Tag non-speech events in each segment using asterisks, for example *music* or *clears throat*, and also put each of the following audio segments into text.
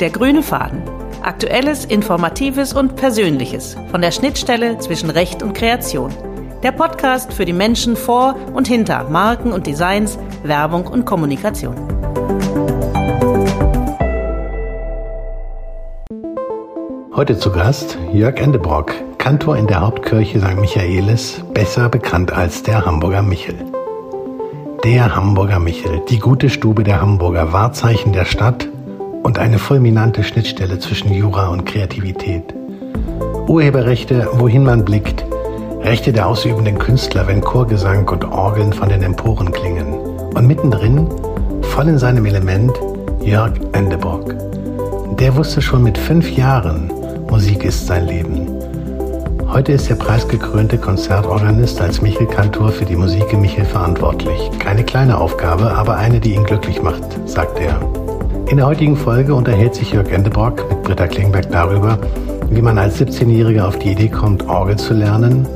Der grüne Faden. Aktuelles, Informatives und Persönliches von der Schnittstelle zwischen Recht und Kreation. Der Podcast für die Menschen vor und hinter Marken und Designs, Werbung und Kommunikation. Heute zu Gast Jörg Endebrock, Kantor in der Hauptkirche St. Michaelis, besser bekannt als der Hamburger Michel. Der Hamburger Michel, die gute Stube der Hamburger, Wahrzeichen der Stadt und eine fulminante Schnittstelle zwischen Jura und Kreativität. Urheberrechte, wohin man blickt, Rechte der ausübenden Künstler, wenn Chorgesang und Orgeln von den Emporen klingen. Und mittendrin, voll in seinem Element, Jörg Endebrock. Der wusste schon mit fünf Jahren, Musik ist sein Leben. Heute ist der preisgekrönte Konzertorganist als Michel-Kantor für die Musik im Michel verantwortlich. Keine kleine Aufgabe, aber eine, die ihn glücklich macht, sagt er. In der heutigen Folge unterhält sich Jörg Endebrock mit Britta Klingberg darüber, wie man als 17-Jähriger auf die Idee kommt, Orgel zu lernen,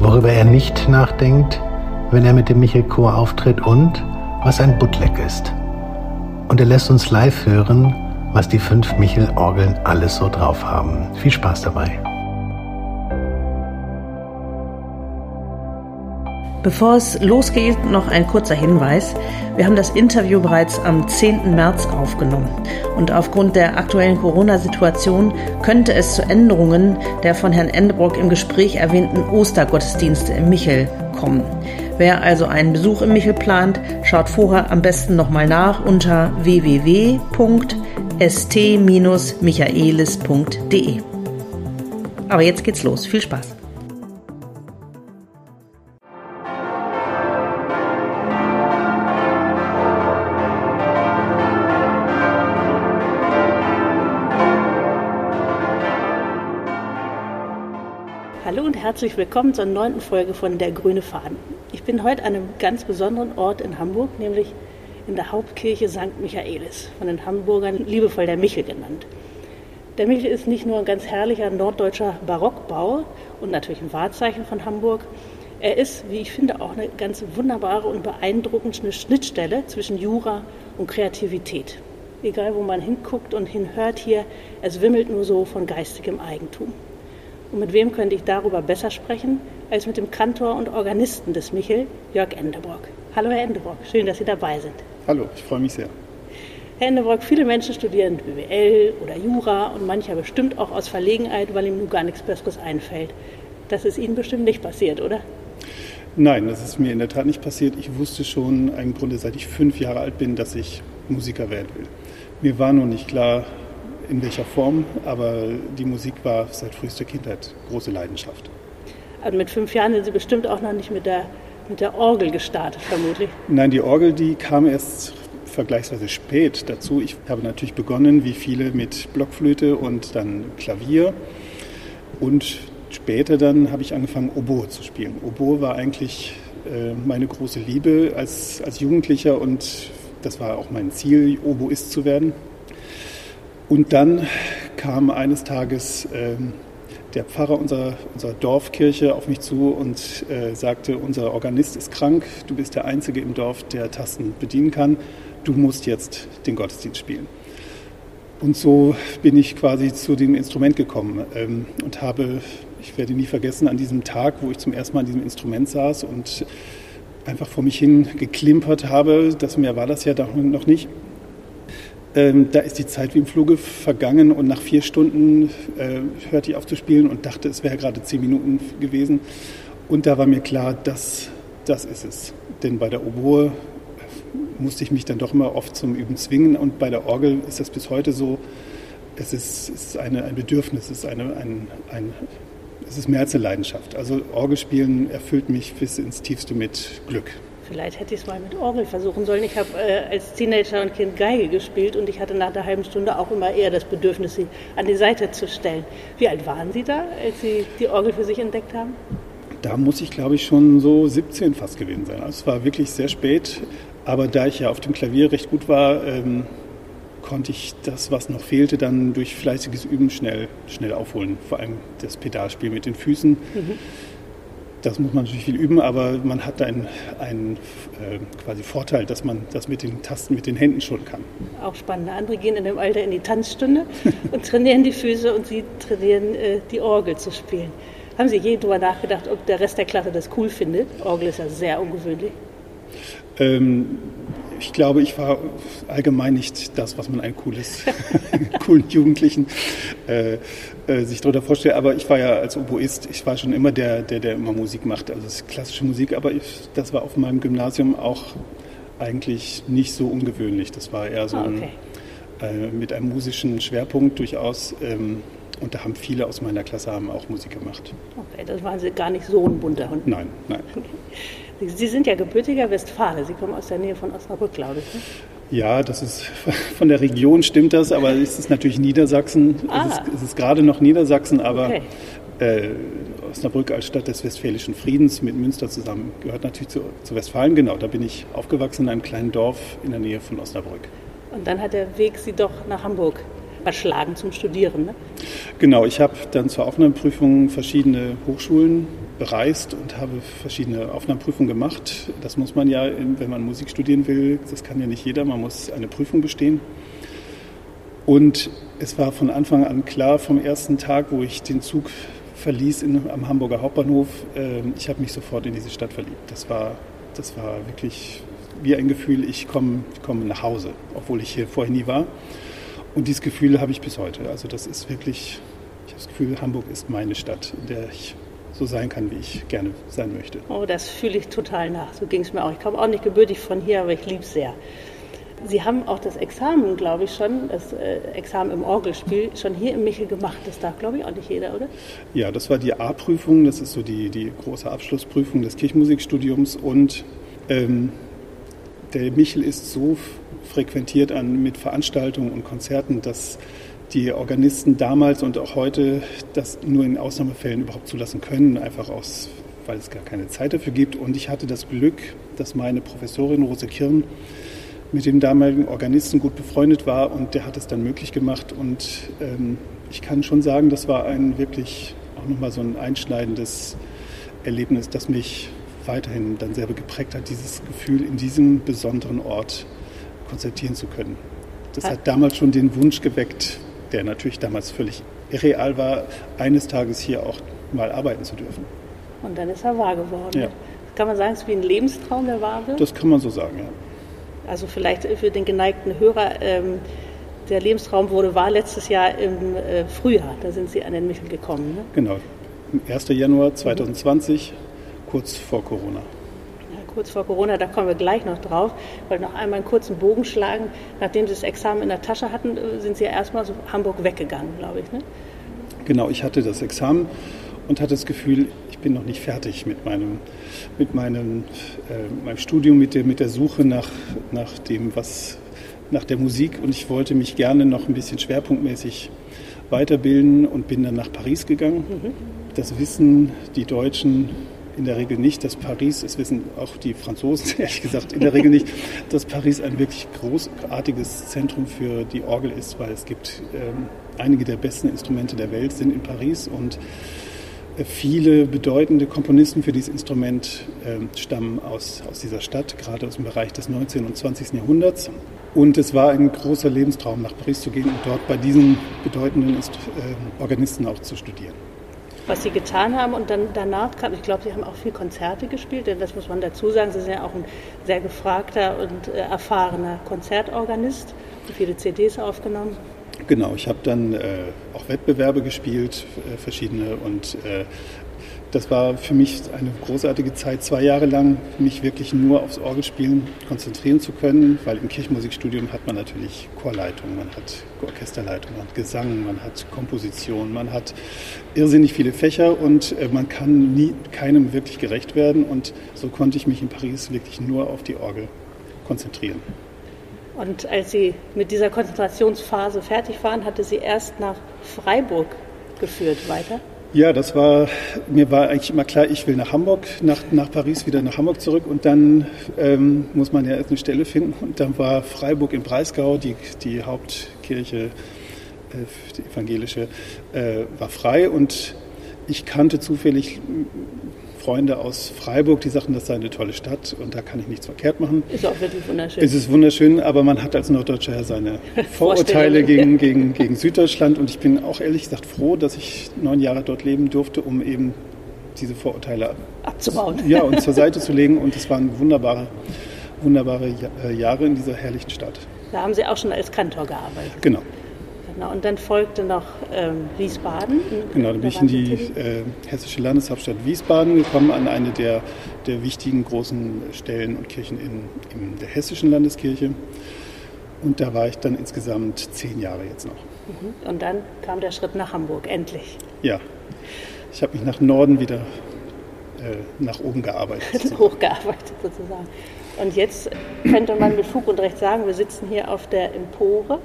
worüber er nicht nachdenkt, wenn er mit dem Michel-Chor auftritt und was ein Bootleg ist. Und er lässt uns live hören, was die fünf Michel-Orgeln alles so drauf haben. Viel Spaß dabei. Bevor es losgeht, noch ein kurzer Hinweis. Wir haben das Interview bereits am 10. März aufgenommen. Und aufgrund der aktuellen Corona-Situation könnte es zu Änderungen der von Herrn Endebrock im Gespräch erwähnten Ostergottesdienste im Michel kommen. Wer also einen Besuch im Michel plant, schaut vorher am besten nochmal nach unter www.st-michaelis.de. Aber jetzt geht's los. Viel Spaß! Herzlich willkommen zur neunten Folge von Der grüne Faden. Ich bin heute an einem ganz besonderen Ort in Hamburg, nämlich in der Hauptkirche St. Michaelis, von den Hamburgern liebevoll der Michel genannt. Der Michel ist nicht nur ein ganz herrlicher norddeutscher Barockbau und natürlich ein Wahrzeichen von Hamburg. Er ist, wie ich finde, auch eine ganz wunderbare und beeindruckende Schnittstelle zwischen Jura und Kreativität. Egal, wo man hinguckt und hinhört hier, es wimmelt nur so von geistigem Eigentum. Und mit wem könnte ich darüber besser sprechen, als mit dem Kantor und Organisten des Michel, Jörg Endebrock. Hallo, Herr Endebrock, schön, dass Sie dabei sind. Hallo, ich freue mich sehr. Herr Endebrock, viele Menschen studieren BWL oder Jura und mancher bestimmt auch aus Verlegenheit, weil ihm nun gar nichts Besseres einfällt. Das ist Ihnen bestimmt nicht passiert, oder? Nein, das ist mir in der Tat nicht passiert. Ich wusste schon im Grunde, seit ich fünf Jahre alt bin, dass ich Musiker werden will. Mir war nur nicht klar, in welcher Form, aber die Musik war seit frühester Kindheit große Leidenschaft. Also mit fünf Jahren sind Sie bestimmt auch noch nicht mit der, mit der Orgel gestartet, vermutlich. Nein, die Orgel, die kam erst vergleichsweise spät dazu. Ich habe natürlich begonnen, wie viele, mit Blockflöte und dann Klavier. Und später dann habe ich angefangen, Oboe zu spielen. Oboe war eigentlich äh, meine große Liebe als, als Jugendlicher und das war auch mein Ziel, Oboist zu werden. Und dann kam eines Tages äh, der Pfarrer unserer, unserer Dorfkirche auf mich zu und äh, sagte, unser Organist ist krank, du bist der Einzige im Dorf, der Tasten bedienen kann, du musst jetzt den Gottesdienst spielen. Und so bin ich quasi zu dem Instrument gekommen ähm, und habe, ich werde nie vergessen, an diesem Tag, wo ich zum ersten Mal an diesem Instrument saß und einfach vor mich hin geklimpert habe, das mehr war das ja noch nicht, ähm, da ist die Zeit wie im Fluge vergangen und nach vier Stunden äh, hörte ich auf zu spielen und dachte, es wäre gerade zehn Minuten gewesen. Und da war mir klar, das, das ist es. Denn bei der Oboe musste ich mich dann doch immer oft zum Üben zwingen und bei der Orgel ist das bis heute so. Es ist, ist eine, ein Bedürfnis, es ist, eine, ein, ein, es ist mehr als eine Leidenschaft. Also Orgelspielen erfüllt mich bis ins Tiefste mit Glück. Vielleicht hätte ich es mal mit Orgel versuchen sollen. Ich habe äh, als Teenager und Kind Geige gespielt und ich hatte nach einer halben Stunde auch immer eher das Bedürfnis, sie an die Seite zu stellen. Wie alt waren Sie da, als Sie die Orgel für sich entdeckt haben? Da muss ich, glaube ich, schon so 17 fast gewesen sein. Also es war wirklich sehr spät. Aber da ich ja auf dem Klavier recht gut war, ähm, konnte ich das, was noch fehlte, dann durch fleißiges Üben schnell, schnell aufholen. Vor allem das Pedalspiel mit den Füßen. Mhm Das muss man natürlich viel üben, aber man hat da einen, einen äh, quasi Vorteil, dass man das mit den Tasten, mit den Händen schon kann. Auch spannend. Andere gehen in dem Alter in die Tanzstunde *laughs* und trainieren die Füße und sie trainieren äh, die Orgel zu spielen. Haben Sie je darüber nachgedacht, ob der Rest der Klasse das cool findet? Orgel ist ja sehr ungewöhnlich. Ähm, ich glaube, ich war allgemein nicht das, was man *laughs* einen cooles, coolen Jugendlichen äh, äh, sich darunter vorstellt. Aber ich war ja als Oboist, ich war schon immer der, der, der immer Musik macht, also klassische Musik. Aber ich, das war auf meinem Gymnasium auch eigentlich nicht so ungewöhnlich. Das war eher so ah, okay. ein, äh, mit einem musischen Schwerpunkt durchaus. Ähm, und da haben viele aus meiner Klasse haben auch Musik gemacht. Okay, das Sie gar nicht so ein bunter Hund. Nein, nein. *laughs* Sie sind ja gebürtiger Westfale. Sie kommen aus der Nähe von Osnabrück, glaube ich. Ne? Ja, das ist *laughs* von der Region stimmt das, aber es ist natürlich Niedersachsen. Ah. Es, ist, es ist gerade noch Niedersachsen, aber okay. äh, Osnabrück als Stadt des Westfälischen Friedens mit Münster zusammen gehört natürlich zu, zu Westfalen. Genau, da bin ich aufgewachsen in einem kleinen Dorf in der Nähe von Osnabrück. Und dann hat der Weg Sie doch nach Hamburg verschlagen zum Studieren. Ne? Genau, ich habe dann zur Aufnahmeprüfung verschiedene Hochschulen bereist und habe verschiedene Aufnahmeprüfungen gemacht. Das muss man ja, wenn man Musik studieren will, das kann ja nicht jeder, man muss eine Prüfung bestehen. Und es war von Anfang an klar, vom ersten Tag, wo ich den Zug verließ in, am Hamburger Hauptbahnhof, äh, ich habe mich sofort in diese Stadt verliebt. Das war, das war wirklich wie ein Gefühl, ich komme komm nach Hause, obwohl ich hier vorher nie war. Und dieses Gefühl habe ich bis heute. Also das ist wirklich, ich habe das Gefühl, Hamburg ist meine Stadt, in der ich so sein kann, wie ich gerne sein möchte. Oh, das fühle ich total nach. So ging es mir auch. Ich komme auch nicht gebürtig von hier, aber ich liebe es sehr. Sie haben auch das Examen, glaube ich, schon, das äh, Examen im Orgelspiel, schon hier im Michel gemacht. Das darf, glaube ich, auch nicht jeder, oder? Ja, das war die A-Prüfung. Das ist so die, die große Abschlussprüfung des Kirchenmusikstudiums. Und ähm, der Michel ist so frequentiert an, mit Veranstaltungen und Konzerten, dass die Organisten damals und auch heute das nur in Ausnahmefällen überhaupt zulassen können, einfach aus, weil es gar keine Zeit dafür gibt. Und ich hatte das Glück, dass meine Professorin Rose Kirn mit dem damaligen Organisten gut befreundet war und der hat es dann möglich gemacht. Und ähm, ich kann schon sagen, das war ein wirklich auch nochmal so ein einschneidendes Erlebnis, das mich weiterhin dann selber geprägt hat, dieses Gefühl, in diesem besonderen Ort konzertieren zu können. Das hat damals schon den Wunsch geweckt, der natürlich damals völlig irreal war, eines Tages hier auch mal arbeiten zu dürfen. Und dann ist er wahr geworden. Ja. Kann man sagen, es ist wie ein Lebenstraum, der wahr wird? Das kann man so sagen, ja. Also vielleicht für den geneigten Hörer, ähm, der Lebenstraum wurde wahr letztes Jahr im äh, Frühjahr. Da sind Sie an den Michel gekommen. Ne? Genau, 1. Januar 2020, mhm. kurz vor Corona kurz vor Corona, da kommen wir gleich noch drauf. Ich wollte noch einmal einen kurzen Bogen schlagen. Nachdem Sie das Examen in der Tasche hatten, äh, sind Sie ja erstmal so Hamburg weggegangen, glaube ich. Ne? Genau, ich hatte das Examen und hatte das Gefühl, ich bin noch nicht fertig mit meinem, mit meinem, äh, meinem Studium, mit der, mit der Suche nach, nach dem, was, nach der Musik. Und ich wollte mich gerne noch ein bisschen schwerpunktmäßig weiterbilden und bin dann nach Paris gegangen. Mhm. Das wissen die Deutschen in der Regel nicht, dass Paris, es wissen auch die Franzosen *laughs* ehrlich gesagt in der Regel nicht, dass Paris ein wirklich großartiges Zentrum für die Orgel ist, weil es gibt ähm, einige der besten Instrumente der Welt sind in Paris und äh, viele bedeutende Komponisten für dieses Instrument äh, stammen aus, aus dieser Stadt, gerade aus dem Bereich des 19. und 20. Jahrhunderts. Und es war ein großer Lebenstraum, nach Paris zu gehen und dort bei diesen bedeutenden äh, Organisten auch zu studieren was sie getan haben. Und dann danach kam, ich glaube, sie haben auch viel Konzerte gespielt, denn das muss man dazu sagen, sie sind ja auch ein sehr gefragter und äh, erfahrener Konzertorganist, viele CDs aufgenommen. Genau, ich habe dann äh, auch Wettbewerbe gespielt, äh, verschiedene und äh, das war für mich eine großartige Zeit, zwei Jahre lang mich wirklich nur aufs Orgelspielen konzentrieren zu können, weil im Kirchenmusikstudium hat man natürlich Chorleitung, man hat Orchesterleitung, man hat Gesang, man hat Komposition, man hat irrsinnig viele Fächer und äh, man kann nie keinem wirklich gerecht werden und so konnte ich mich in Paris wirklich nur auf die Orgel konzentrieren. Und als Sie mit dieser Konzentrationsphase fertig waren, hatte Sie erst nach Freiburg geführt weiter? Ja, das war, mir war eigentlich immer klar, ich will nach Hamburg, nach, nach Paris, wieder nach Hamburg zurück und dann ähm, muss man ja erst eine Stelle finden und dann war Freiburg im Breisgau, die, die Hauptkirche, äh, die evangelische, äh, war frei und ich kannte zufällig Freunde aus Freiburg, die sagten, das sei eine tolle Stadt und da kann ich nichts verkehrt machen. Ist auch wirklich wunderschön. Es ist wunderschön, aber man hat als Norddeutscher ja seine *laughs* Vorurteile gegen, gegen, gegen Süddeutschland und ich bin auch ehrlich gesagt froh, dass ich neun Jahre dort leben durfte, um eben diese Vorurteile abzubauen. Ja, und zur Seite *laughs* zu legen und es waren wunderbare, wunderbare äh, Jahre in dieser herrlichen Stadt. Da haben Sie auch schon als Kantor gearbeitet. Genau. Genau, und dann folgte noch ähm, Wiesbaden. Genau, dann bin ich in die äh, hessische Landeshauptstadt Wiesbaden gekommen, an eine der, der wichtigen großen Stellen und Kirchen in, in der hessischen Landeskirche. Und da war ich dann insgesamt zehn Jahre jetzt noch. Mhm. Und dann kam der Schritt nach Hamburg, endlich. Ja, ich habe mich nach Norden wieder äh, nach oben gearbeitet. *laughs* Hochgearbeitet sozusagen. Und jetzt könnte man mit Fug und Recht sagen, wir sitzen hier auf der Empore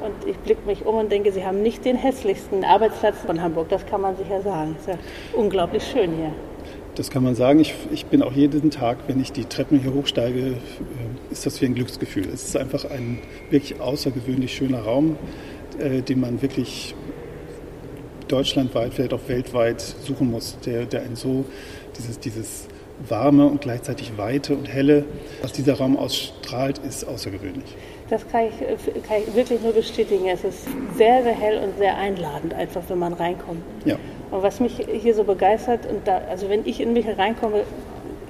und ich blicke mich um und denke, Sie haben nicht den hässlichsten Arbeitsplatz von Hamburg. Das kann man sicher sagen. Es ist ja unglaublich schön hier. Das kann man sagen. Ich, ich bin auch jeden Tag, wenn ich die Treppen hier hochsteige, äh, ist das wie ein Glücksgefühl. Es ist einfach ein wirklich außergewöhnlich schöner Raum, äh, den man wirklich deutschlandweit, vielleicht auch weltweit suchen muss, der, der einen so, dieses, dieses warme und gleichzeitig weite und helle, was dieser Raum ausstrahlt, ist außergewöhnlich. Das kann ich, kann ich, wirklich nur bestätigen. Es ist sehr, sehr hell und sehr einladend, einfach wenn man reinkommt. Ja. Und was mich hier so begeistert, und da, also wenn ich in mich reinkomme,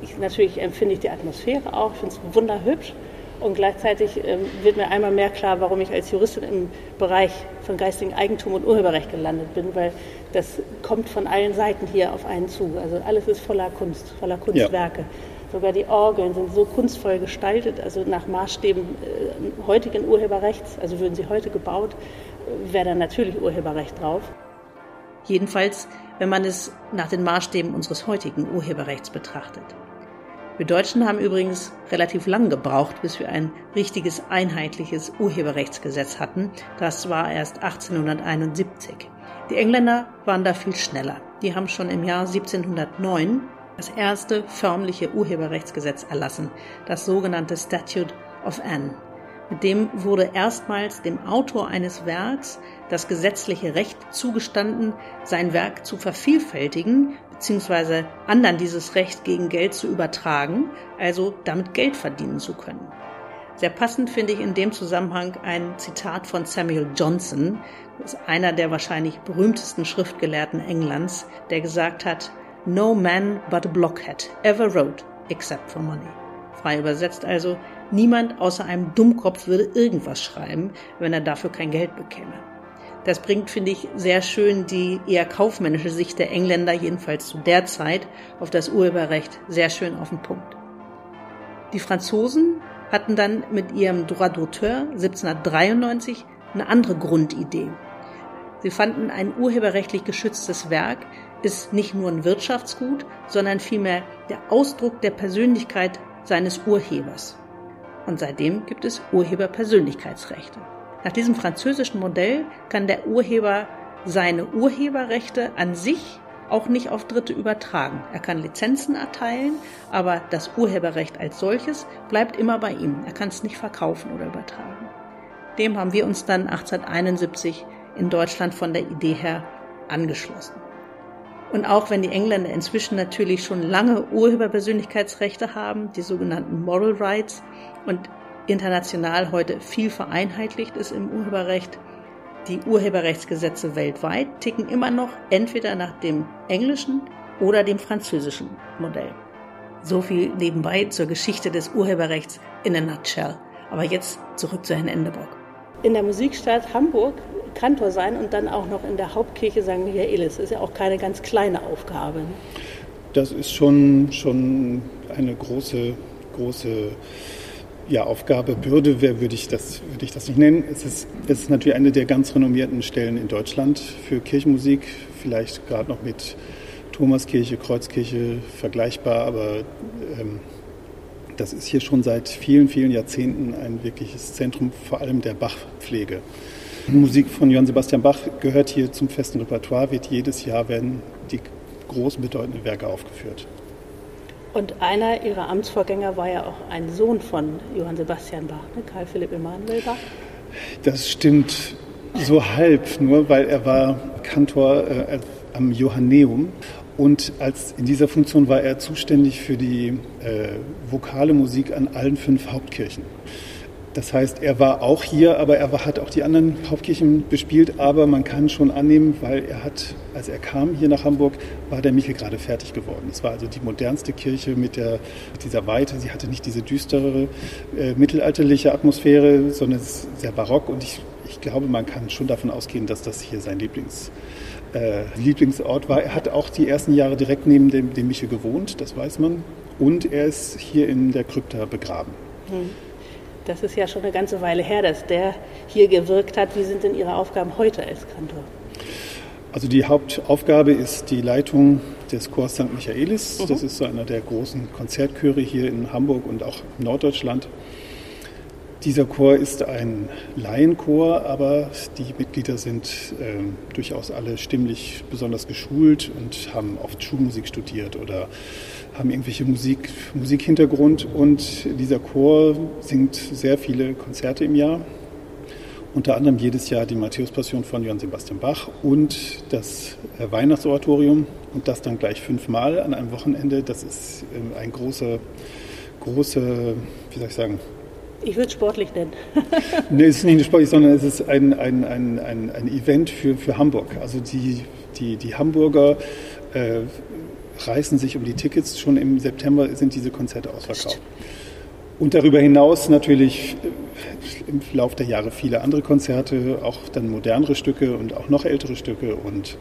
ich, natürlich empfinde ich die Atmosphäre auch, ich finde es wunderhübsch. Und gleichzeitig ähm, wird mir einmal mehr klar, warum ich als Juristin im Bereich von geistigem Eigentum und Urheberrecht gelandet bin, weil das kommt von allen Seiten hier auf einen zu. Also alles ist voller Kunst, voller Kunstwerke. Ja. Sogar die Orgeln sind so kunstvoll gestaltet, also nach Maßstäben äh, heutigen Urheberrechts, also würden sie heute gebaut, wäre dann natürlich Urheberrecht drauf. Jedenfalls, wenn man es nach den Maßstäben unseres heutigen Urheberrechts betrachtet. Wir Deutschen haben übrigens relativ lang gebraucht, bis wir ein richtiges einheitliches Urheberrechtsgesetz hatten. Das war erst 1871. Die Engländer waren da viel schneller. Die haben schon im Jahr 1709 das erste förmliche Urheberrechtsgesetz erlassen, das sogenannte Statute of Anne. Mit dem wurde erstmals dem Autor eines Werks das gesetzliche Recht zugestanden, sein Werk zu vervielfältigen bzw. anderen dieses Recht gegen Geld zu übertragen, also damit Geld verdienen zu können. Sehr passend finde ich in dem Zusammenhang ein Zitat von Samuel Johnson, das ist einer der wahrscheinlich berühmtesten Schriftgelehrten Englands, der gesagt hat, No man but a blockhead ever wrote except for money. Frei übersetzt also, niemand außer einem Dummkopf würde irgendwas schreiben, wenn er dafür kein Geld bekäme. Das bringt, finde ich, sehr schön die eher kaufmännische Sicht der Engländer, jedenfalls zu der Zeit, auf das Urheberrecht sehr schön auf den Punkt. Die Franzosen hatten dann mit ihrem Droit d'auteur 1793 eine andere Grundidee. Sie fanden, ein urheberrechtlich geschütztes Werk ist nicht nur ein Wirtschaftsgut, sondern vielmehr der Ausdruck der Persönlichkeit seines Urhebers. Und seitdem gibt es Urheberpersönlichkeitsrechte. Nach diesem französischen Modell kann der Urheber seine Urheberrechte an sich auch nicht auf Dritte übertragen. Er kann Lizenzen erteilen, aber das Urheberrecht als solches bleibt immer bei ihm. Er kann es nicht verkaufen oder übertragen. Dem haben wir uns dann 1871 in Deutschland von der Idee her angeschlossen. Und auch wenn die Engländer inzwischen natürlich schon lange Urheberpersönlichkeitsrechte haben, die sogenannten Moral Rights, und international heute viel vereinheitlicht ist im Urheberrecht. Die Urheberrechtsgesetze weltweit ticken immer noch entweder nach dem englischen oder dem französischen Modell. So viel nebenbei zur Geschichte des Urheberrechts in a nutshell. Aber jetzt zurück zu Herrn Endebrock. In der Musikstadt Hamburg Kantor sein und dann auch noch in der Hauptkirche St. Michaelis. Ist ja auch keine ganz kleine Aufgabe. Ne? Das ist schon, schon eine große, große ja, Aufgabe, Bürde würde ich, das, würde ich das nicht nennen. Es ist, es ist natürlich eine der ganz renommierten Stellen in Deutschland für Kirchenmusik, vielleicht gerade noch mit Thomaskirche, Kreuzkirche vergleichbar, aber ähm, das ist hier schon seit vielen, vielen Jahrzehnten ein wirkliches Zentrum, vor allem der Bachpflege. Musik von Johann Sebastian Bach gehört hier zum festen Repertoire, wird jedes Jahr werden die großen bedeutenden Werke aufgeführt. Und einer ihrer Amtsvorgänger war ja auch ein Sohn von Johann Sebastian Bach, ne? Karl Philipp Emanuel Bach. Das stimmt so halb, nur weil er war Kantor äh, am Johanneum Und als in dieser Funktion war er zuständig für die äh, vokale Musik an allen fünf Hauptkirchen. Das heißt, er war auch hier, aber er hat auch die anderen Hauptkirchen bespielt. Aber man kann schon annehmen, weil er hat, als er kam hier nach Hamburg, war der Michel gerade fertig geworden. Es war also die modernste Kirche mit, der, mit dieser Weite. Sie hatte nicht diese düstere äh, mittelalterliche Atmosphäre, sondern es ist sehr barock. Und ich, ich glaube, man kann schon davon ausgehen, dass das hier sein Lieblings, äh, Lieblingsort war. Er hat auch die ersten Jahre direkt neben dem, dem Michel gewohnt, das weiß man. Und er ist hier in der Krypta begraben. Hm. Das ist ja schon eine ganze Weile her, dass der hier gewirkt hat. Wie sind denn Ihre Aufgaben heute als Kantor? Also die Hauptaufgabe ist die Leitung des Chors St. Michaelis. Mhm. Das ist so einer der großen Konzertchöre hier in Hamburg und auch in Norddeutschland. Dieser Chor ist ein Laienchor, aber die Mitglieder sind äh, durchaus alle stimmlich besonders geschult und haben oft Schulmusik studiert oder haben irgendwelche Musik, Musikhintergrund. Und dieser Chor singt sehr viele Konzerte im Jahr. Unter anderem jedes Jahr die Matthäus-Passion von Johann Sebastian Bach und das äh, Weihnachtsoratorium und das dann gleich fünfmal an einem Wochenende. Das ist äh, ein großer, große, wie soll ich sagen, ich würde es sportlich nennen. *laughs* nee, es ist nicht sportlich, sondern es ist ein, ein, ein, ein, ein Event für, für Hamburg. Also die, die, die Hamburger äh, reißen sich um die Tickets. Schon im September sind diese Konzerte ausverkauft. Und darüber hinaus natürlich äh, im Laufe der Jahre viele andere Konzerte, auch dann modernere Stücke und auch noch ältere Stücke und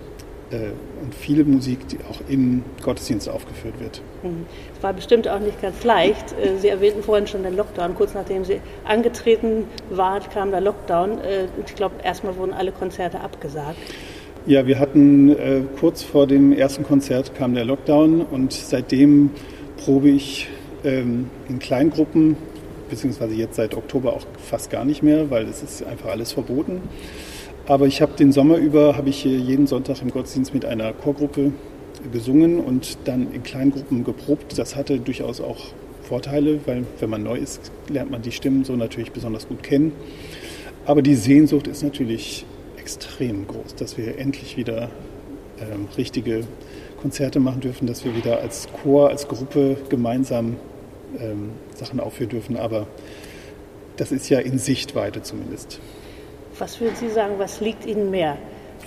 äh, und viele Musik, die auch im Gottesdienst aufgeführt wird. Mhm. Es war bestimmt auch nicht ganz leicht. Äh, Sie erwähnten vorhin schon den Lockdown. Kurz nachdem Sie angetreten waren, kam der Lockdown. Äh, ich glaube, erstmal wurden alle Konzerte abgesagt. Ja, wir hatten äh, kurz vor dem ersten Konzert kam der Lockdown und seitdem probe ich ähm, in Kleingruppen, beziehungsweise jetzt seit Oktober auch fast gar nicht mehr, weil es ist einfach alles verboten. Aber ich habe den Sommer über, habe ich jeden Sonntag im Gottesdienst mit einer Chorgruppe gesungen und dann in Kleingruppen geprobt. Das hatte durchaus auch Vorteile, weil wenn man neu ist, lernt man die Stimmen so natürlich besonders gut kennen. Aber die Sehnsucht ist natürlich extrem groß, dass wir endlich wieder ähm, richtige Konzerte machen dürfen, dass wir wieder als Chor, als Gruppe gemeinsam ähm, Sachen aufführen dürfen. Aber das ist ja in Sichtweite zumindest. Was würden Sie sagen, was liegt Ihnen mehr?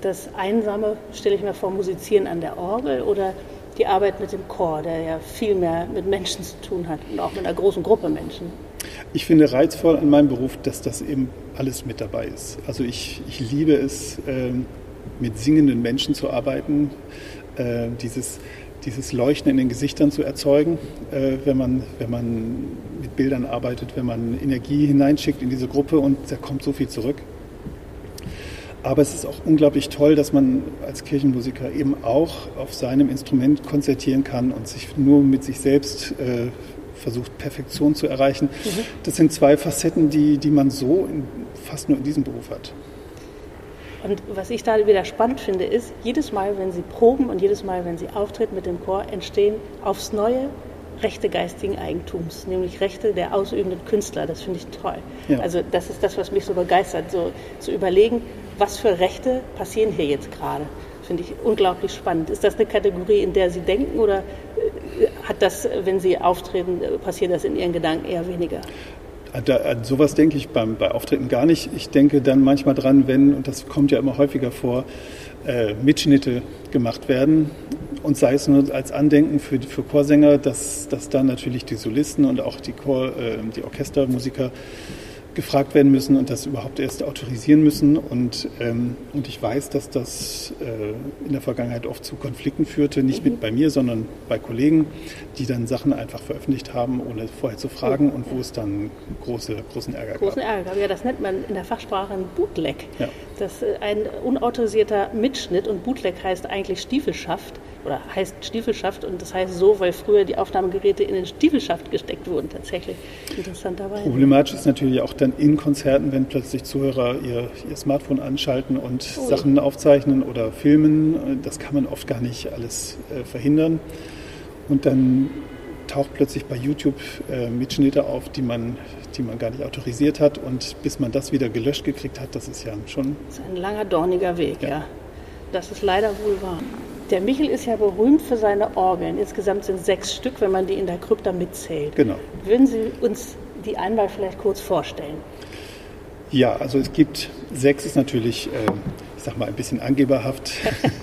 Das einsame, stelle ich mir vor, Musizieren an der Orgel oder die Arbeit mit dem Chor, der ja viel mehr mit Menschen zu tun hat und auch mit einer großen Gruppe Menschen? Ich finde reizvoll an meinem Beruf, dass das eben alles mit dabei ist. Also ich, ich liebe es, ähm, mit singenden Menschen zu arbeiten, äh, dieses, dieses Leuchten in den Gesichtern zu erzeugen, äh, wenn, man, wenn man mit Bildern arbeitet, wenn man Energie hineinschickt in diese Gruppe und da kommt so viel zurück. Aber es ist auch unglaublich toll, dass man als Kirchenmusiker eben auch auf seinem Instrument konzertieren kann und sich nur mit sich selbst äh, versucht, Perfektion zu erreichen. Mhm. Das sind zwei Facetten, die, die man so in, fast nur in diesem Beruf hat. Und was ich da wieder spannend finde, ist, jedes Mal, wenn Sie proben und jedes Mal, wenn Sie auftreten mit dem Chor, entstehen aufs Neue Rechte geistigen Eigentums, nämlich Rechte der ausübenden Künstler. Das finde ich toll. Ja. Also das ist das, was mich so begeistert, so zu überlegen, was für Rechte passieren hier jetzt gerade. Finde ich unglaublich spannend. Ist das eine Kategorie, in der Sie denken oder äh, hat das, wenn Sie auftreten, passiert das in Ihren Gedanken eher weniger? Da, an sowas denke ich beim, bei Auftritten gar nicht. Ich denke dann manchmal dran, wenn, und das kommt ja immer häufiger vor, äh, Mitschnitte gemacht werden. Und sei es nur als Andenken für, für Chorsänger, dass, dass dann natürlich die Solisten und auch die, Chor, äh, die Orchestermusiker gefragt werden müssen und das überhaupt erst autorisieren müssen. Und, ähm, und ich weiß, dass das äh, in der Vergangenheit oft zu Konflikten führte, nicht mit bei mir, sondern bei Kollegen, die dann Sachen einfach veröffentlicht haben, ohne vorher zu fragen und wo es dann große, großen Ärger gab. Großen Ärger, ja, das nennt man in der Fachsprache ein Bootleg. Ja. Das ist ein unautorisierter Mitschnitt und Bootleg heißt eigentlich Stiefelschaft oder heißt Stiefelschaft und das heißt so, weil früher die Aufnahmegeräte in den Stiefelschaft gesteckt wurden, tatsächlich. Interessanterweise. Problematisch ist natürlich auch dann in Konzerten, wenn plötzlich Zuhörer ihr, ihr Smartphone anschalten und oh. Sachen aufzeichnen oder filmen. Das kann man oft gar nicht alles äh, verhindern. Und dann taucht plötzlich bei YouTube äh, Mitschnitte auf, die man, die man gar nicht autorisiert hat. Und bis man das wieder gelöscht gekriegt hat, das ist ja schon. Das ist ein langer, dorniger Weg, ja. ja. Das ist leider wohl wahr. Der Michel ist ja berühmt für seine Orgeln. Insgesamt sind sechs Stück, wenn man die in der Krypta mitzählt. Genau. Würden Sie uns die einmal vielleicht kurz vorstellen? Ja, also es gibt sechs ist natürlich, äh, ich sag mal, ein bisschen angeberhaft. *laughs*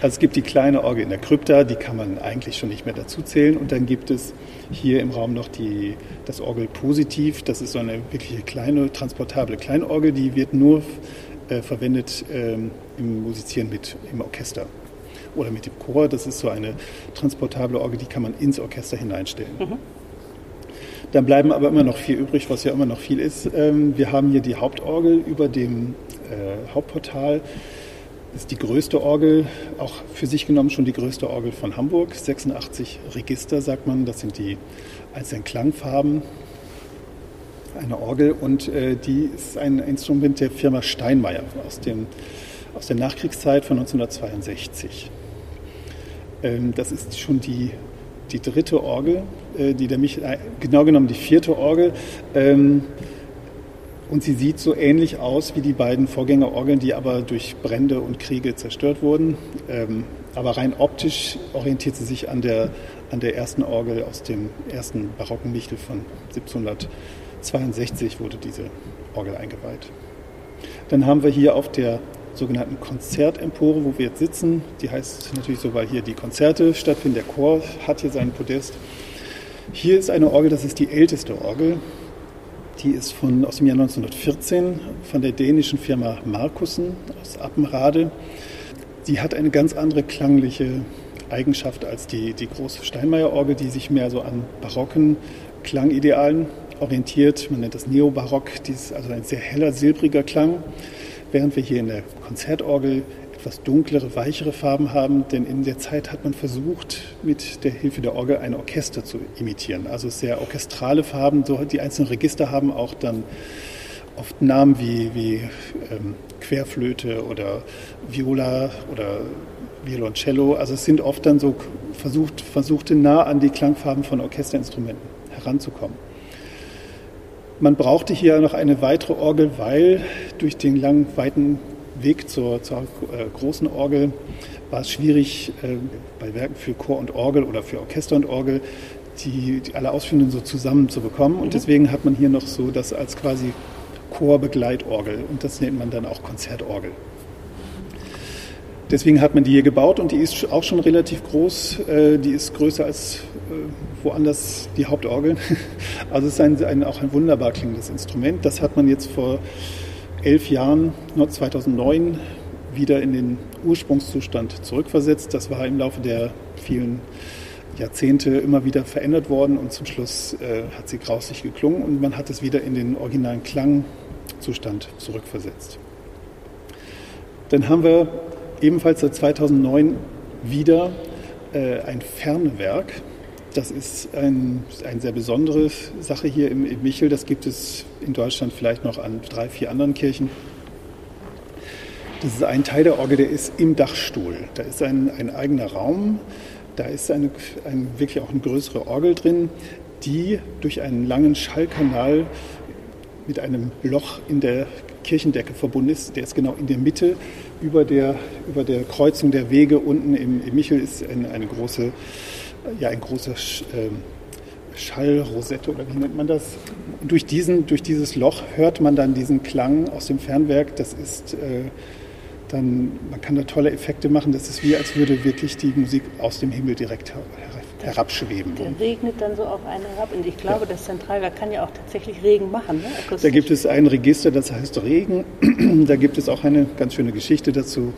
also es gibt die kleine Orgel in der Krypta, die kann man eigentlich schon nicht mehr dazu zählen. Und dann gibt es hier im Raum noch die, das Orgel Positiv. Das ist so eine wirkliche kleine, transportable Kleinorgel, die wird nur äh, verwendet ähm, im Musizieren mit im Orchester oder mit dem Chor. Das ist so eine transportable Orgel, die kann man ins Orchester hineinstellen. Mhm. Dann bleiben aber immer noch viel übrig, was ja immer noch viel ist. Ähm, wir haben hier die Hauptorgel über dem äh, Hauptportal. Das ist die größte Orgel, auch für sich genommen schon die größte Orgel von Hamburg. 86 Register, sagt man. Das sind die einzelnen Klangfarben einer Orgel. Und äh, die ist ein Instrument der Firma Steinmeier aus, dem, aus der Nachkriegszeit von 1962. Ähm, das ist schon die die dritte Orgel, äh, die der mich, äh, genau genommen die vierte Orgel. Ähm, und sie sieht so ähnlich aus wie die beiden Vorgängerorgeln, die aber durch Brände und Kriege zerstört wurden. Ähm, aber rein optisch orientiert sie sich an der, an der ersten Orgel aus dem ersten barocken Michel von 1762 wurde diese Orgel eingeweiht. Dann haben wir hier auf der sogenannten Konzertempore, wo wir jetzt sitzen. Die heißt natürlich so, weil hier die Konzerte stattfinden. Der Chor hat hier seinen Podest. Hier ist eine Orgel, das ist die älteste Orgel. Die ist von, aus dem Jahr 1914 von der dänischen Firma Markussen aus Appenrade. Sie hat eine ganz andere klangliche Eigenschaft als die, die große Steinmeier-Orgel, die sich mehr so an barocken Klangidealen orientiert. Man nennt das Neobarock, also ein sehr heller, silbriger Klang während wir hier in der Konzertorgel etwas dunklere, weichere Farben haben, denn in der Zeit hat man versucht, mit der Hilfe der Orgel ein Orchester zu imitieren. Also sehr orchestrale Farben, so die einzelnen Register haben auch dann oft Namen wie, wie ähm, Querflöte oder Viola oder Violoncello. Also es sind oft dann so versucht, versuchte nah an die Klangfarben von Orchesterinstrumenten heranzukommen. Man brauchte hier noch eine weitere Orgel, weil durch den langen, weiten Weg zur, zur äh, großen Orgel war es schwierig, äh, bei Werken für Chor und Orgel oder für Orchester und Orgel die, die alle Ausführungen so zusammen zu bekommen. Und mhm. deswegen hat man hier noch so das als quasi Chorbegleitorgel und das nennt man dann auch Konzertorgel. Deswegen hat man die hier gebaut und die ist auch schon relativ groß. Äh, die ist größer als woanders die Hauptorgeln. *laughs* Also es ist ein, ein, auch ein wunderbar klingendes Instrument. Das hat man jetzt vor elf Jahren, 2009, wieder in den Ursprungszustand zurückversetzt. Das war im Laufe der vielen Jahrzehnte immer wieder verändert worden und zum Schluss äh, hat sie grauslich geklungen und man hat es wieder in den originalen Klangzustand zurückversetzt. Dann haben wir ebenfalls seit 2009 wieder äh, ein Fernwerk. Das ist ein, eine sehr besondere Sache hier im, im Michel. Das gibt es in Deutschland vielleicht noch an drei, vier anderen Kirchen. Das ist ein Teil der Orgel, der ist im Dachstuhl. Da ist ein, ein eigener Raum. Da ist eine, ein, wirklich auch eine größere Orgel drin, die durch einen langen Schallkanal mit einem Loch in der Kirchendecke verbunden ist. Der ist genau in der Mitte über der, über der Kreuzung der Wege unten im, im Michel ist eine, eine große, ja, ein großer ähm, Schallrosette oder wie nennt man das? Durch, diesen, durch dieses Loch hört man dann diesen Klang aus dem Fernwerk. Das ist äh, dann, man kann da tolle Effekte machen. Das ist wie, als würde wirklich die Musik aus dem Himmel direkt herabschweben. Der regnet dann so auf einen herab. Und ich glaube, ja. das Zentralwerk kann ja auch tatsächlich Regen machen. Ne? Da gibt es ein Register, das heißt Regen. *clears throat* da gibt es auch eine ganz schöne Geschichte dazu.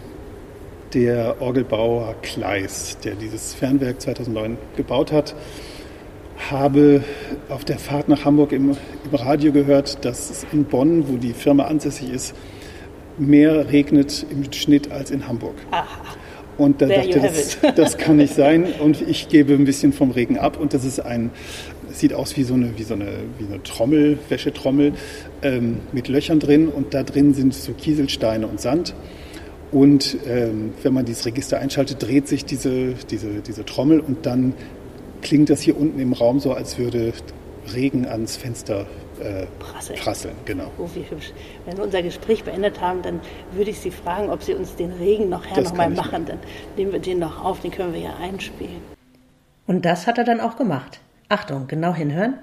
Der Orgelbauer Kleis, der dieses Fernwerk 2009 gebaut hat, habe auf der Fahrt nach Hamburg im, im Radio gehört, dass es in Bonn, wo die Firma ansässig ist, mehr regnet im Schnitt als in Hamburg. Aha. Und da There dachte das, das kann nicht *laughs* sein. Und ich gebe ein bisschen vom Regen ab. Und das ist ein, sieht aus wie so eine, wie so eine, wie eine Trommel, Wäschetrommel ähm, mit Löchern drin. Und da drin sind so Kieselsteine und Sand. Und ähm, wenn man dieses Register einschaltet, dreht sich diese, diese, diese Trommel und dann klingt das hier unten im Raum so, als würde Regen ans Fenster äh, prasseln. prasseln. Genau. Oh, wie hübsch. Wenn wir unser Gespräch beendet haben, dann würde ich Sie fragen, ob Sie uns den Regen noch her noch mal machen. Dann nehmen wir den noch auf, den können wir ja einspielen. Und das hat er dann auch gemacht. Achtung, genau hinhören.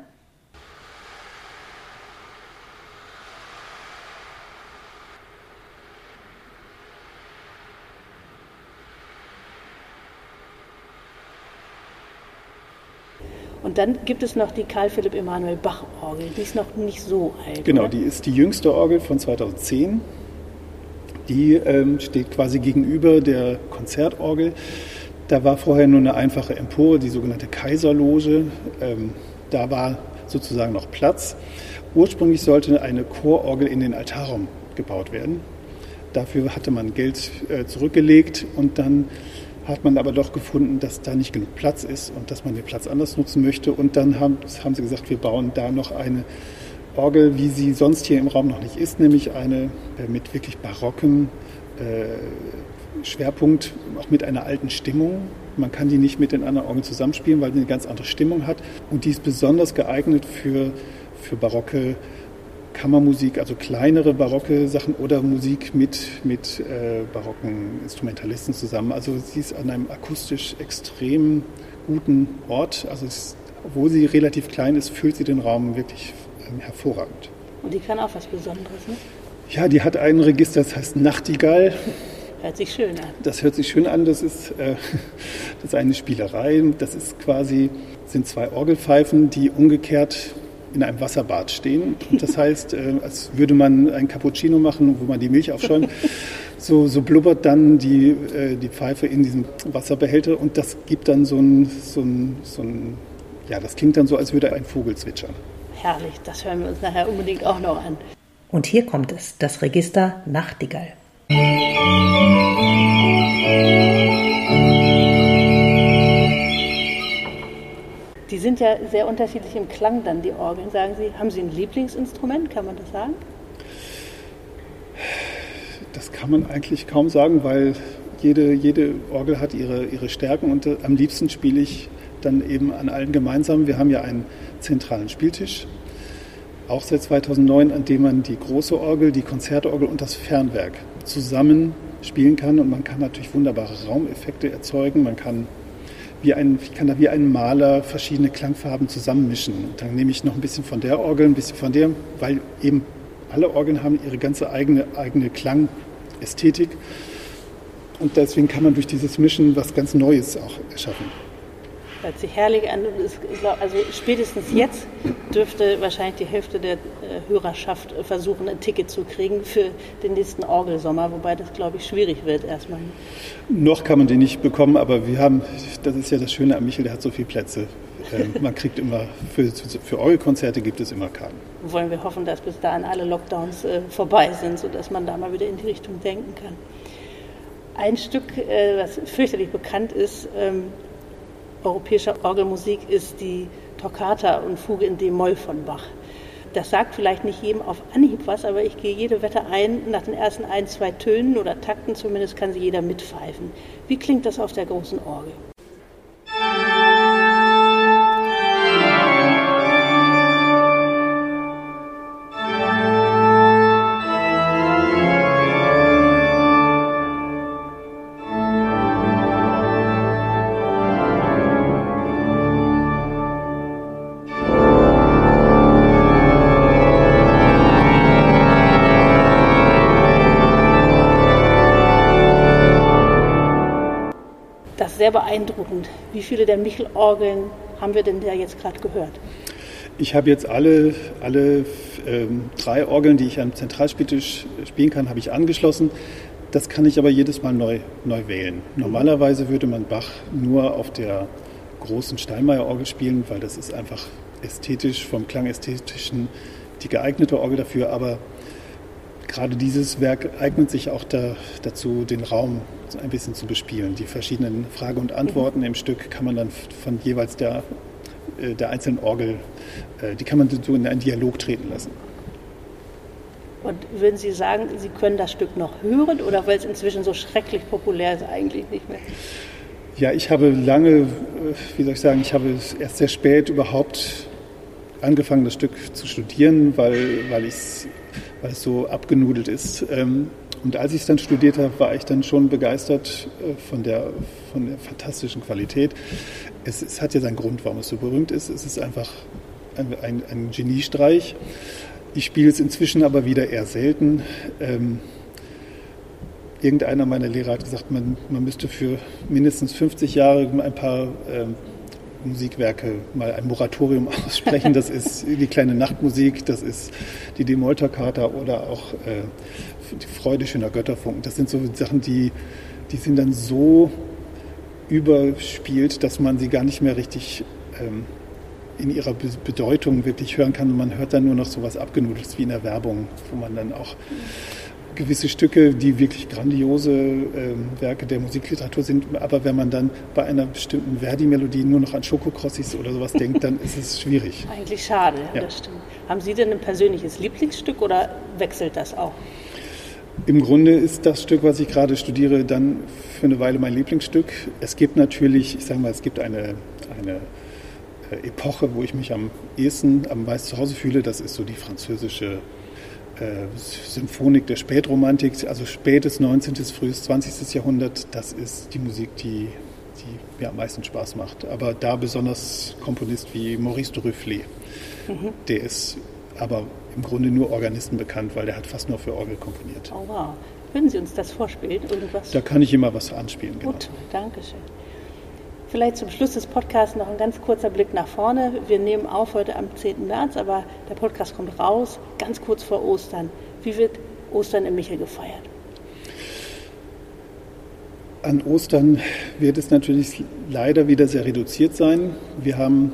Und dann gibt es noch die Karl Philipp Emanuel Bach Orgel. Die ist noch nicht so alt. Genau, oder? die ist die jüngste Orgel von 2010. Die ähm, steht quasi gegenüber der Konzertorgel. Da war vorher nur eine einfache Empore, die sogenannte Kaiserloge. Ähm, da war sozusagen noch Platz. Ursprünglich sollte eine Chororgel in den Altarraum gebaut werden. Dafür hatte man Geld äh, zurückgelegt und dann hat man aber doch gefunden, dass da nicht genug Platz ist und dass man den Platz anders nutzen möchte. Und dann haben, haben sie gesagt, wir bauen da noch eine Orgel, wie sie sonst hier im Raum noch nicht ist, nämlich eine äh, mit wirklich barocken äh, Schwerpunkt, auch mit einer alten Stimmung. Man kann die nicht mit den anderen Orgeln zusammenspielen, weil sie eine ganz andere Stimmung hat. Und die ist besonders geeignet für, für barocke Kammermusik, also kleinere barocke Sachen oder Musik mit, mit äh, barocken Instrumentalisten zusammen. Also sie ist an einem akustisch extrem guten Ort. Also es, obwohl sie relativ klein ist, füllt sie den Raum wirklich ähm, hervorragend. Und die kann auch was Besonderes, ne? Ja, die hat ein Register, das heißt Nachtigall. Hört sich schön an. Das hört sich schön an. Das ist, äh, *laughs* das ist eine Spielerei. Das ist quasi, sind zwei Orgelpfeifen, die umgekehrt in einem Wasserbad stehen. Und das heißt, äh, als würde man ein Cappuccino machen, wo man die Milch aufschäumt. *laughs* So, so blubbert dann die, äh, die Pfeife in diesem Wasserbehälter und das gibt dann so ein, so, ein, so ein, ja, das klingt dann so, als würde ein Vogel zwitschern. Herrlich, das hören wir uns nachher unbedingt auch noch an. Und hier kommt es, das Register Nachtigall. Die sind ja sehr unterschiedlich im Klang dann, die Orgeln. Sagen Sie, haben Sie ein Lieblingsinstrument, kann man das sagen? Das kann man eigentlich kaum sagen, weil jede, jede Orgel hat ihre, ihre Stärken und äh, am liebsten spiele ich dann eben an allen gemeinsam. Wir haben ja einen zentralen Spieltisch, auch seit 2009, an dem man die große Orgel, die Konzertorgel und das Fernwerk zusammen spielen kann. Und man kann natürlich wunderbare Raumeffekte erzeugen. Man kann wie ein, ich kann da wie ein Maler verschiedene Klangfarben zusammenmischen. Und dann nehme ich noch ein bisschen von der Orgel, ein bisschen von der, weil eben alle Orgeln haben ihre ganze eigene, eigene Klangästhetik. Und deswegen kann man durch dieses Mischen was ganz Neues auch erschaffen. Hört sich herrlich an. Also spätestens jetzt dürfte wahrscheinlich die Hälfte der äh, Hörerschaft versuchen, ein Ticket zu kriegen für den nächsten Orgelsommer, wobei das, glaube ich, schwierig wird erstmal. Noch kann man den nicht bekommen, aber wir haben, das ist ja das Schöne an Michel, der hat so viele Plätze. Ähm, man kriegt immer, für, für Orgelkonzerte gibt es immer Karten. Wollen wir hoffen, dass bis dahin alle Lockdowns äh, vorbei sind, sodass man da mal wieder in die Richtung denken kann. Ein Stück, äh, was fürchterlich bekannt ist, ähm, europäischer Orgelmusik ist die Toccata und Fuge in D-Moll von Bach. Das sagt vielleicht nicht jedem auf Anhieb was, aber ich gehe jede Wette ein, nach den ersten ein, zwei Tönen oder Takten zumindest kann sie jeder mitpfeifen. Wie klingt das auf der großen Orgel? Sehr beeindruckend. Wie viele der Michel-Orgeln haben wir denn da jetzt gerade gehört? Ich habe jetzt alle, alle ähm, drei Orgeln, die ich am Zentralspieltisch spielen kann, habe ich angeschlossen. Das kann ich aber jedes Mal neu, neu wählen. Normalerweise würde man Bach nur auf der großen Steinmeier-Orgel spielen, weil das ist einfach ästhetisch, vom Klangästhetischen die geeignete Orgel dafür. Aber gerade dieses Werk eignet sich auch da, dazu, den Raum ein bisschen zu bespielen. Die verschiedenen Frage und Antworten mhm. im Stück kann man dann von jeweils der, äh, der einzelnen Orgel, äh, die kann man so in einen Dialog treten lassen. Und würden Sie sagen, Sie können das Stück noch hören oder weil es inzwischen so schrecklich populär ist, eigentlich nicht mehr? Ja, ich habe lange, äh, wie soll ich sagen, ich habe erst sehr spät überhaupt angefangen, das Stück zu studieren, weil, weil, weil es so abgenudelt ist. Ähm, und als ich es dann studiert habe, war ich dann schon begeistert äh, von der, von der fantastischen Qualität. Es, es hat ja seinen Grund, warum es so berühmt ist. Es ist einfach ein, ein, ein Geniestreich. Ich spiele es inzwischen aber wieder eher selten. Ähm, irgendeiner meiner Lehrer hat gesagt, man, man müsste für mindestens 50 Jahre ein paar ähm, Musikwerke mal ein Moratorium *laughs* aussprechen. Das ist die kleine Nachtmusik, das ist die Demolterkata oder auch äh, die Freude schöner Götterfunken. Das sind so Sachen, die, die sind dann so überspielt, dass man sie gar nicht mehr richtig ähm, in ihrer Be Bedeutung wirklich hören kann. Und man hört dann nur noch so was Abgenudeltes wie in der Werbung, wo man dann auch gewisse Stücke, die wirklich grandiose äh, Werke der Musikliteratur sind. Aber wenn man dann bei einer bestimmten Verdi-Melodie nur noch an Schokokrossis oder sowas denkt, dann ist es schwierig. *laughs* Eigentlich schade, ja. das stimmt. Haben Sie denn ein persönliches Lieblingsstück oder wechselt das auch? Im Grunde ist das Stück, was ich gerade studiere, dann für eine Weile mein Lieblingsstück. Es gibt natürlich, ich sage mal, es gibt eine, eine äh, Epoche, wo ich mich am ehesten, am meisten zu Hause fühle. Das ist so die französische Symphonik der Spätromantik, also spätes 19., frühes 20. Jahrhundert, das ist die Musik, die, die mir am meisten Spaß macht. Aber da besonders Komponist wie Maurice de Rufflet. Mhm. Der ist aber im Grunde nur Organisten bekannt, weil der hat fast nur für Orgel komponiert. Oh wow. Können Sie uns das vorspielen? Irgendwas? Da kann ich immer was anspielen. Genau. Gut, danke schön. Vielleicht zum Schluss des Podcasts noch ein ganz kurzer Blick nach vorne. Wir nehmen auf heute am 10. März, aber der Podcast kommt raus ganz kurz vor Ostern. Wie wird Ostern im Michel gefeiert? An Ostern wird es natürlich leider wieder sehr reduziert sein. Wir haben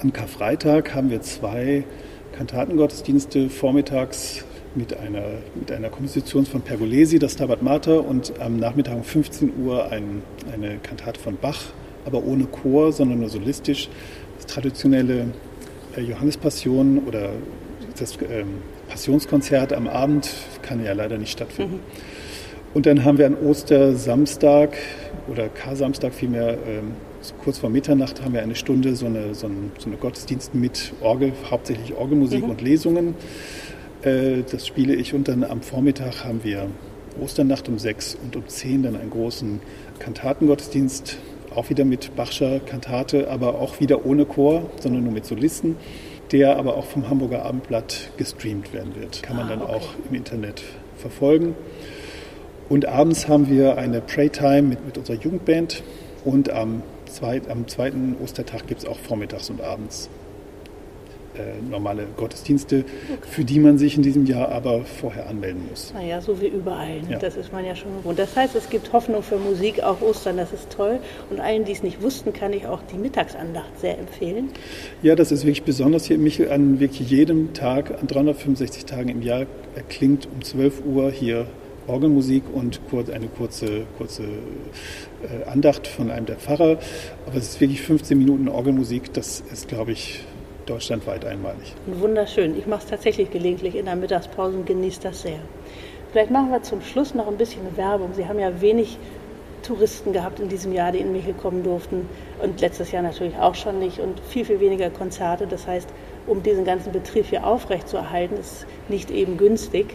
am Karfreitag haben wir zwei Kantatengottesdienste vormittags mit einer, mit einer Komposition von Pergolesi, das Stabat Mater, und am Nachmittag um 15 Uhr ein, eine Kantate von Bach, aber ohne Chor, sondern nur solistisch. Das traditionelle äh, Johannespassion oder das ähm, Passionskonzert am Abend kann ja leider nicht stattfinden. Mhm. Und dann haben wir an Ostersamstag oder Kar-Samstag vielmehr, ähm, so kurz vor Mitternacht, haben wir eine Stunde so eine, so eine, so eine Gottesdienst mit Orgel, hauptsächlich Orgelmusik mhm. und Lesungen. Äh, das spiele ich und dann am Vormittag haben wir Osternacht um sechs und um zehn dann einen großen Kantatengottesdienst, auch wieder mit Bachscher Kantate, aber auch wieder ohne Chor, sondern nur mit Solisten, der aber auch vom Hamburger Abendblatt gestreamt werden wird. Kann man ah, dann okay. auch im Internet verfolgen. Und abends haben wir eine Praytime mit, mit unserer Jugendband und am, zweit, am zweiten Ostertag gibt es auch vormittags und abends äh, normale Gottesdienste, okay. für die man sich in diesem Jahr aber vorher anmelden muss. Naja, so wie überall. Ne? Ja. Das ist man ja schon gewohnt. Das heißt, es gibt Hoffnung für Musik auch Ostern, das ist toll. Und allen, die es nicht wussten, kann ich auch die Mittagsandacht sehr empfehlen. Ja, das ist wirklich besonders hier Michel. An wirklich jedem Tag, an 365 Tagen im Jahr, erklingt um 12 Uhr hier Orgelmusik und eine kurze, kurze äh, Andacht von einem der Pfarrer. Aber es ist wirklich 15 Minuten Orgelmusik. Das ist, glaube ich, deutschlandweit einmalig. Wunderschön. Ich mache es tatsächlich gelegentlich in der Mittagspause und genieße das sehr. Vielleicht machen wir zum Schluss noch ein bisschen Werbung. Sie haben ja wenig Touristen gehabt in diesem Jahr, die in Michel kommen durften und letztes Jahr natürlich auch schon nicht und viel, viel weniger Konzerte. Das heißt, um diesen ganzen Betrieb hier aufrechtzuerhalten, ist nicht eben günstig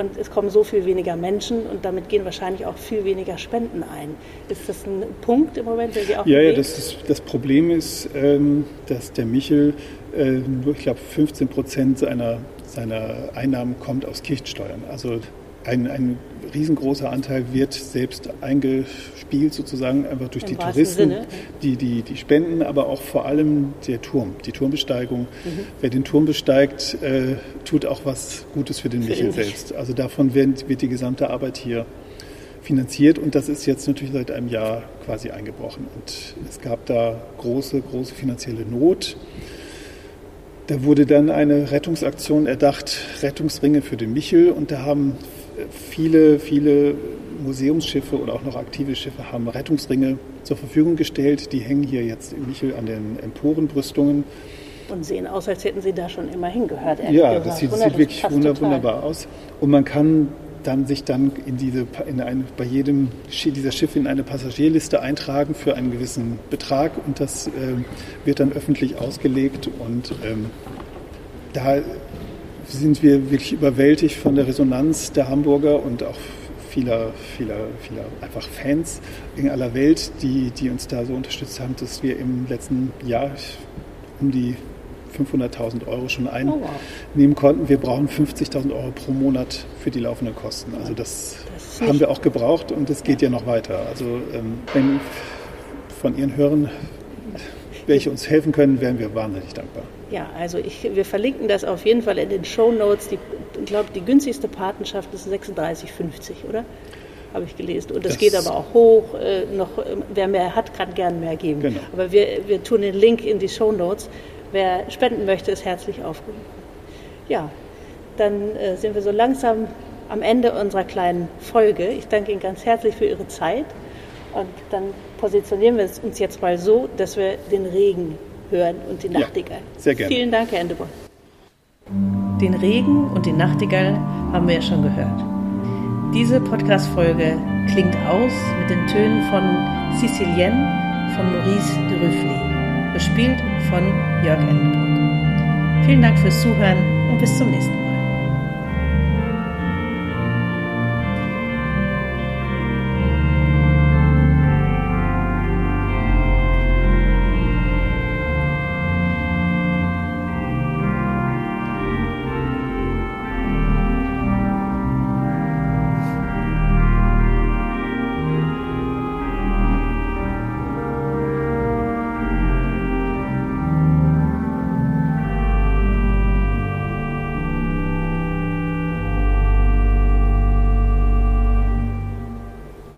und es kommen so viel weniger Menschen und damit gehen wahrscheinlich auch viel weniger Spenden ein. Ist das ein Punkt im Moment, der Sie auch Ja, ja das, ist, das Problem ist, ähm, dass der Michel äh, nur, ich glaube, 15 Prozent seiner, seiner Einnahmen kommt aus Kirchensteuern. Also ein, ein riesengroßer Anteil wird selbst eingespielt, sozusagen einfach durch Im die Touristen, die, die, die spenden, aber auch vor allem der Turm, die Turmbesteigung. Mhm. Wer den Turm besteigt, äh, tut auch was Gutes für den für Michel selbst. Also davon wird, wird die gesamte Arbeit hier finanziert und das ist jetzt natürlich seit einem Jahr quasi eingebrochen. Und es gab da große, große finanzielle Not. Da wurde dann eine Rettungsaktion erdacht, Rettungsringe für den Michel. Und da haben viele, viele Museumsschiffe oder auch noch aktive Schiffe haben Rettungsringe zur Verfügung gestellt. Die hängen hier jetzt im Michel an den Emporenbrüstungen. Und sehen aus, als hätten sie da schon immer hingehört. Ja, das sieht, sieht wirklich wunderbar, wunderbar aus. Und man kann dann sich dann in diese, in eine, bei jedem dieser Schiffe in eine Passagierliste eintragen für einen gewissen Betrag und das äh, wird dann öffentlich ausgelegt und ähm, da sind wir wirklich überwältigt von der Resonanz der Hamburger und auch vieler, vieler, vieler einfach Fans in aller Welt, die, die uns da so unterstützt haben, dass wir im letzten Jahr um die 500.000 Euro schon einnehmen oh wow. konnten. Wir brauchen 50.000 Euro pro Monat für die laufenden Kosten. Also das, das haben wir auch gebraucht und es geht ja. ja noch weiter. Also ähm, wenn von Ihren Hörern welche uns helfen können, wären wir wahnsinnig dankbar. Ja, also ich, wir verlinken das auf jeden Fall in den Show Notes. Die, ich glaube, die günstigste Patenschaft ist 36,50, oder? Habe ich gelesen. Und es geht aber auch hoch. Äh, noch, äh, wer mehr hat, kann gern mehr geben. Genau. Aber wir, wir tun den Link in die Show Notes. Wer spenden möchte, ist herzlich aufgerufen. Ja, dann äh, sind wir so langsam am Ende unserer kleinen Folge. Ich danke Ihnen ganz herzlich für Ihre Zeit. Und dann positionieren wir uns jetzt mal so, dass wir den Regen hören und die Nachtigall. Ja, sehr gerne. Vielen Dank, Herr Endeborn. Den Regen und die Nachtigall haben wir ja schon gehört. Diese Podcast-Folge klingt aus mit den Tönen von Sicilienne von Maurice de Ruffly, gespielt von Jörg Endenbrock. Vielen Dank fürs Zuhören und bis zum nächsten Mal.